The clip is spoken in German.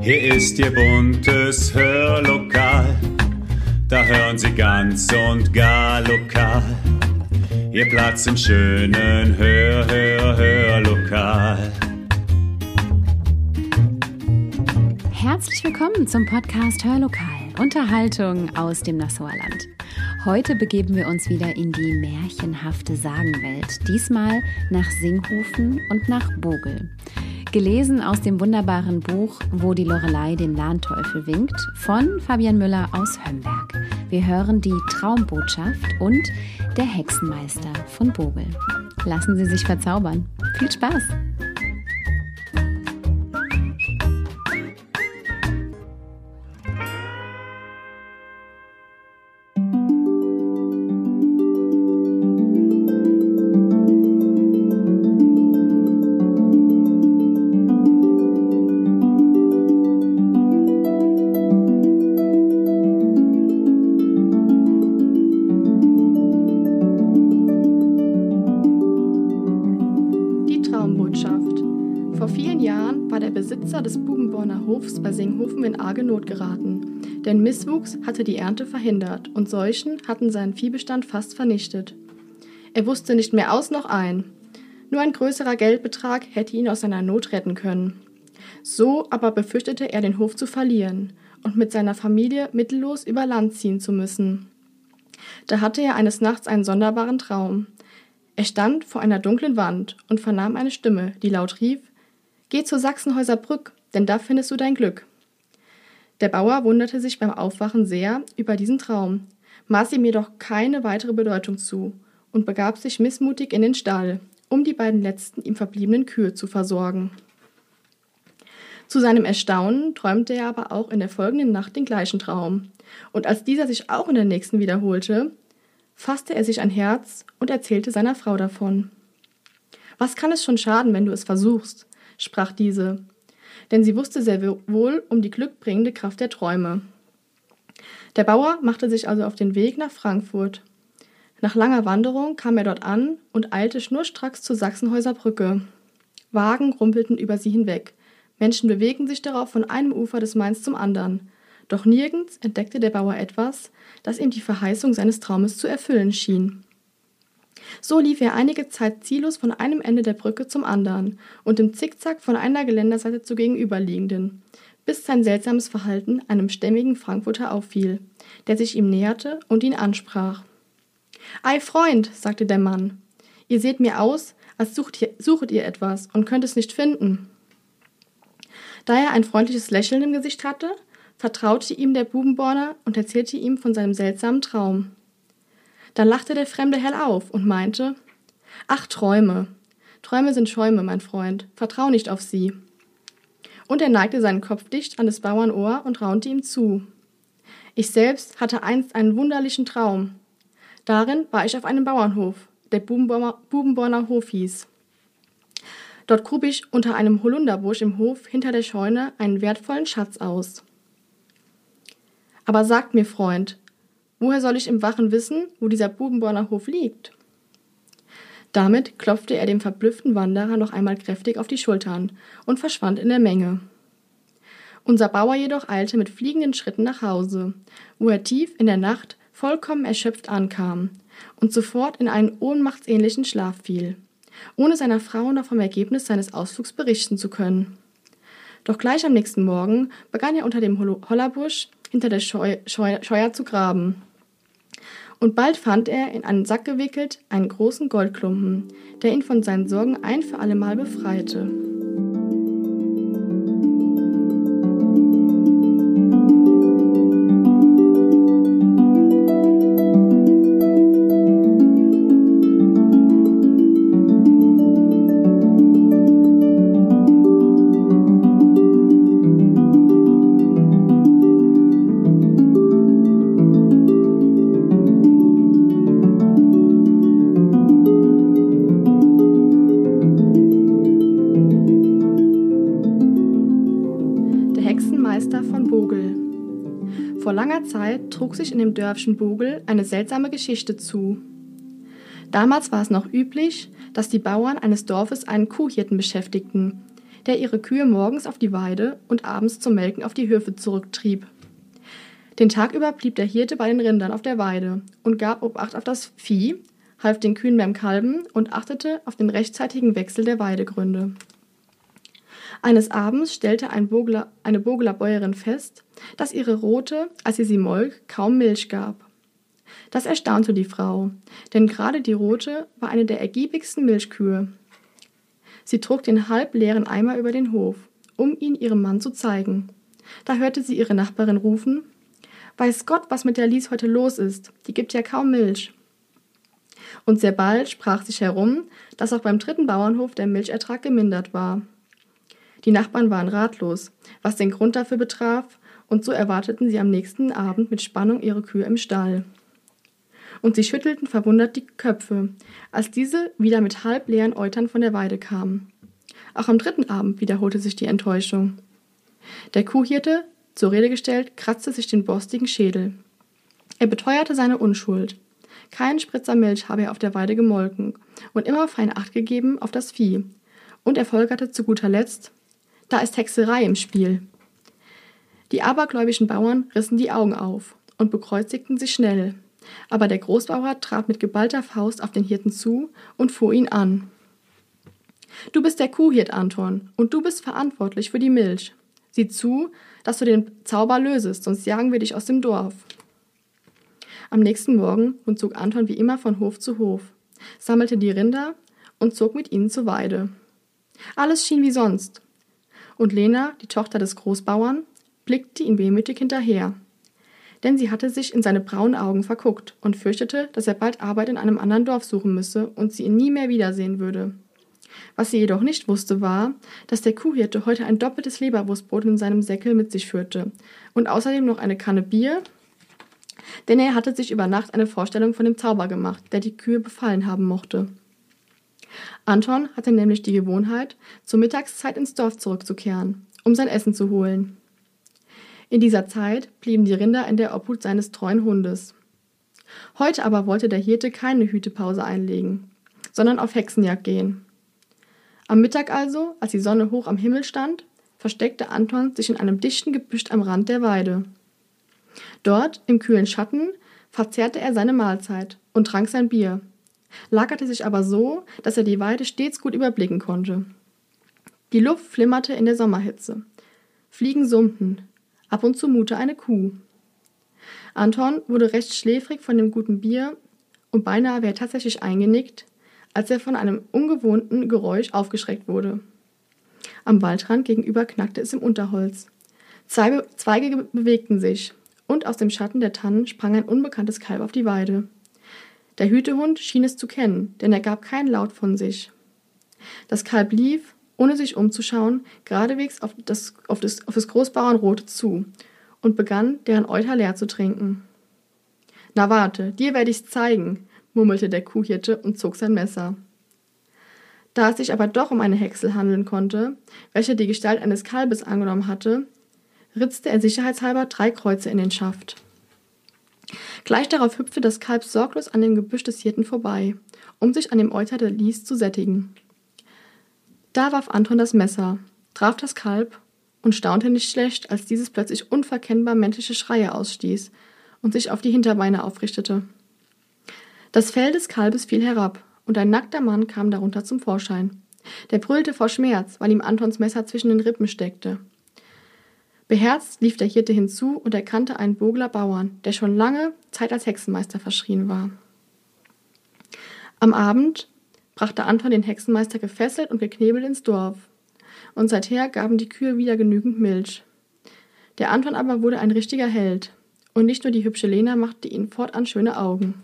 Hier ist Ihr buntes Hörlokal, da hören Sie ganz und gar lokal. Ihr Platz im schönen Hör, Hör, Hörlokal. Herzlich willkommen zum Podcast Hörlokal, Unterhaltung aus dem Nassauer Land. Heute begeben wir uns wieder in die märchenhafte Sagenwelt, diesmal nach Singhofen und nach Bogel. Gelesen aus dem wunderbaren Buch Wo die Lorelei den Lahnteufel winkt von Fabian Müller aus Hömberg. Wir hören die Traumbotschaft und der Hexenmeister von Bogel. Lassen Sie sich verzaubern. Viel Spaß! Besitzer des Bubenborner Hofs bei Singhofen in arge Not geraten, denn Misswuchs hatte die Ernte verhindert und Seuchen hatten seinen Viehbestand fast vernichtet. Er wusste nicht mehr aus noch ein. Nur ein größerer Geldbetrag hätte ihn aus seiner Not retten können. So aber befürchtete er, den Hof zu verlieren und mit seiner Familie mittellos über Land ziehen zu müssen. Da hatte er eines Nachts einen sonderbaren Traum. Er stand vor einer dunklen Wand und vernahm eine Stimme, die laut rief Geh zur Sachsenhäuser Brück, denn da findest du dein Glück. Der Bauer wunderte sich beim Aufwachen sehr über diesen Traum, maß ihm jedoch keine weitere Bedeutung zu und begab sich missmutig in den Stall, um die beiden letzten ihm verbliebenen Kühe zu versorgen. Zu seinem Erstaunen träumte er aber auch in der folgenden Nacht den gleichen Traum, und als dieser sich auch in der nächsten wiederholte, fasste er sich ein Herz und erzählte seiner Frau davon. Was kann es schon schaden, wenn du es versuchst? sprach diese, denn sie wusste sehr wohl um die glückbringende Kraft der Träume. Der Bauer machte sich also auf den Weg nach Frankfurt. Nach langer Wanderung kam er dort an und eilte schnurstracks zur Sachsenhäuser Brücke. Wagen rumpelten über sie hinweg. Menschen bewegten sich darauf von einem Ufer des Mains zum anderen. Doch nirgends entdeckte der Bauer etwas, das ihm die Verheißung seines Traumes zu erfüllen schien. So lief er einige Zeit ziellos von einem Ende der Brücke zum anderen und im Zickzack von einer Geländerseite zur gegenüberliegenden, bis sein seltsames Verhalten einem stämmigen Frankfurter auffiel, der sich ihm näherte und ihn ansprach. Ei, Freund, sagte der Mann, ihr seht mir aus, als sucht ihr, suchet ihr etwas und könnt es nicht finden. Da er ein freundliches Lächeln im Gesicht hatte, vertraute ihm der Bubenborner und erzählte ihm von seinem seltsamen Traum. Dann lachte der Fremde hell auf und meinte, Ach, Träume. Träume sind Schäume, mein Freund. Vertrau nicht auf sie. Und er neigte seinen Kopf dicht an des Bauern Ohr und raunte ihm zu. Ich selbst hatte einst einen wunderlichen Traum. Darin war ich auf einem Bauernhof, der Bubenborner Hof hieß. Dort grub ich unter einem Holunderbusch im Hof hinter der Scheune einen wertvollen Schatz aus. Aber sagt mir, Freund, Woher soll ich im Wachen wissen, wo dieser Bubenborner Hof liegt? Damit klopfte er dem verblüfften Wanderer noch einmal kräftig auf die Schultern und verschwand in der Menge. Unser Bauer jedoch eilte mit fliegenden Schritten nach Hause, wo er tief in der Nacht vollkommen erschöpft ankam und sofort in einen ohnmachtsähnlichen Schlaf fiel, ohne seiner Frau noch vom Ergebnis seines Ausflugs berichten zu können. Doch gleich am nächsten Morgen begann er unter dem Hollerbusch hinter der Scheu Scheu Scheuer zu graben. Und bald fand er, in einen Sack gewickelt, einen großen Goldklumpen, der ihn von seinen Sorgen ein für allemal befreite. Zeit trug sich in dem Dörfchen Bogel eine seltsame Geschichte zu. Damals war es noch üblich, dass die Bauern eines Dorfes einen Kuhhirten beschäftigten, der ihre Kühe morgens auf die Weide und abends zum Melken auf die Höfe zurücktrieb. Den Tag über blieb der Hirte bei den Rindern auf der Weide und gab Obacht auf das Vieh, half den Kühen beim Kalben und achtete auf den rechtzeitigen Wechsel der Weidegründe. Eines Abends stellte ein Bogler, eine Bogeler Bäuerin fest, dass ihre Rote, als sie sie molk, kaum Milch gab. Das erstaunte die Frau, denn gerade die Rote war eine der ergiebigsten Milchkühe. Sie trug den halbleeren Eimer über den Hof, um ihn ihrem Mann zu zeigen. Da hörte sie ihre Nachbarin rufen Weiß Gott, was mit der Lies heute los ist, die gibt ja kaum Milch. Und sehr bald sprach sich herum, dass auch beim dritten Bauernhof der Milchertrag gemindert war. Die Nachbarn waren ratlos, was den Grund dafür betraf, und so erwarteten sie am nächsten Abend mit Spannung ihre Kühe im Stall. Und sie schüttelten verwundert die Köpfe, als diese wieder mit halbleeren Eutern von der Weide kamen. Auch am dritten Abend wiederholte sich die Enttäuschung. Der Kuhhirte, zur Rede gestellt, kratzte sich den borstigen Schädel. Er beteuerte seine Unschuld. Keinen Spritzer Milch habe er auf der Weide gemolken und immer fein Acht gegeben auf das Vieh. Und er folgerte zu guter Letzt, da ist Hexerei im Spiel. Die abergläubischen Bauern rissen die Augen auf und bekreuzigten sich schnell. Aber der Großbauer trat mit geballter Faust auf den Hirten zu und fuhr ihn an. Du bist der Kuhhirt, Anton, und du bist verantwortlich für die Milch. Sieh zu, dass du den Zauber lösest, sonst jagen wir dich aus dem Dorf. Am nächsten Morgen und zog Anton wie immer von Hof zu Hof, sammelte die Rinder und zog mit ihnen zur Weide. Alles schien wie sonst, und Lena, die Tochter des Großbauern, blickte ihn wehmütig hinterher. Denn sie hatte sich in seine braunen Augen verguckt und fürchtete, dass er bald Arbeit in einem anderen Dorf suchen müsse und sie ihn nie mehr wiedersehen würde. Was sie jedoch nicht wusste, war, dass der Kuhhirte heute ein doppeltes Leberwurstbrot in seinem Säckel mit sich führte und außerdem noch eine Kanne Bier, denn er hatte sich über Nacht eine Vorstellung von dem Zauber gemacht, der die Kühe befallen haben mochte. Anton hatte nämlich die Gewohnheit, zur Mittagszeit ins Dorf zurückzukehren, um sein Essen zu holen. In dieser Zeit blieben die Rinder in der Obhut seines treuen Hundes. Heute aber wollte der Hirte keine Hütepause einlegen, sondern auf Hexenjagd gehen. Am Mittag also, als die Sonne hoch am Himmel stand, versteckte Anton sich in einem dichten Gebüsch am Rand der Weide. Dort, im kühlen Schatten, verzehrte er seine Mahlzeit und trank sein Bier, lagerte sich aber so, dass er die Weide stets gut überblicken konnte. Die Luft flimmerte in der Sommerhitze. Fliegen summten. Ab und zu mute eine Kuh. Anton wurde recht schläfrig von dem guten Bier und beinahe wäre tatsächlich eingenickt, als er von einem ungewohnten Geräusch aufgeschreckt wurde. Am Waldrand gegenüber knackte es im Unterholz. Zweige bewegten sich, und aus dem Schatten der Tannen sprang ein unbekanntes Kalb auf die Weide. Der Hütehund schien es zu kennen, denn er gab keinen Laut von sich. Das Kalb lief, ohne sich umzuschauen, geradewegs auf das, auf das, auf das Großbauernrote zu und begann, deren Euter leer zu trinken. Na warte, dir werde ich's zeigen, murmelte der Kuhhirte und zog sein Messer. Da es sich aber doch um eine Häcksel handeln konnte, welche die Gestalt eines Kalbes angenommen hatte, ritzte er sicherheitshalber drei Kreuze in den Schaft. Gleich darauf hüpfte das Kalb sorglos an dem Gebüsch des Hirten vorbei, um sich an dem Euter der Lies zu sättigen. Da warf Anton das Messer, traf das Kalb und staunte nicht schlecht, als dieses plötzlich unverkennbar menschliche Schreie ausstieß und sich auf die Hinterbeine aufrichtete. Das Fell des Kalbes fiel herab, und ein nackter Mann kam darunter zum Vorschein. Der brüllte vor Schmerz, weil ihm Antons Messer zwischen den Rippen steckte. Beherzt lief der Hirte hinzu und erkannte einen Bogler Bauern, der schon lange Zeit als Hexenmeister verschrien war. Am Abend brachte Anton den Hexenmeister gefesselt und geknebelt ins Dorf, und seither gaben die Kühe wieder genügend Milch. Der Anton aber wurde ein richtiger Held, und nicht nur die hübsche Lena machte ihm fortan schöne Augen.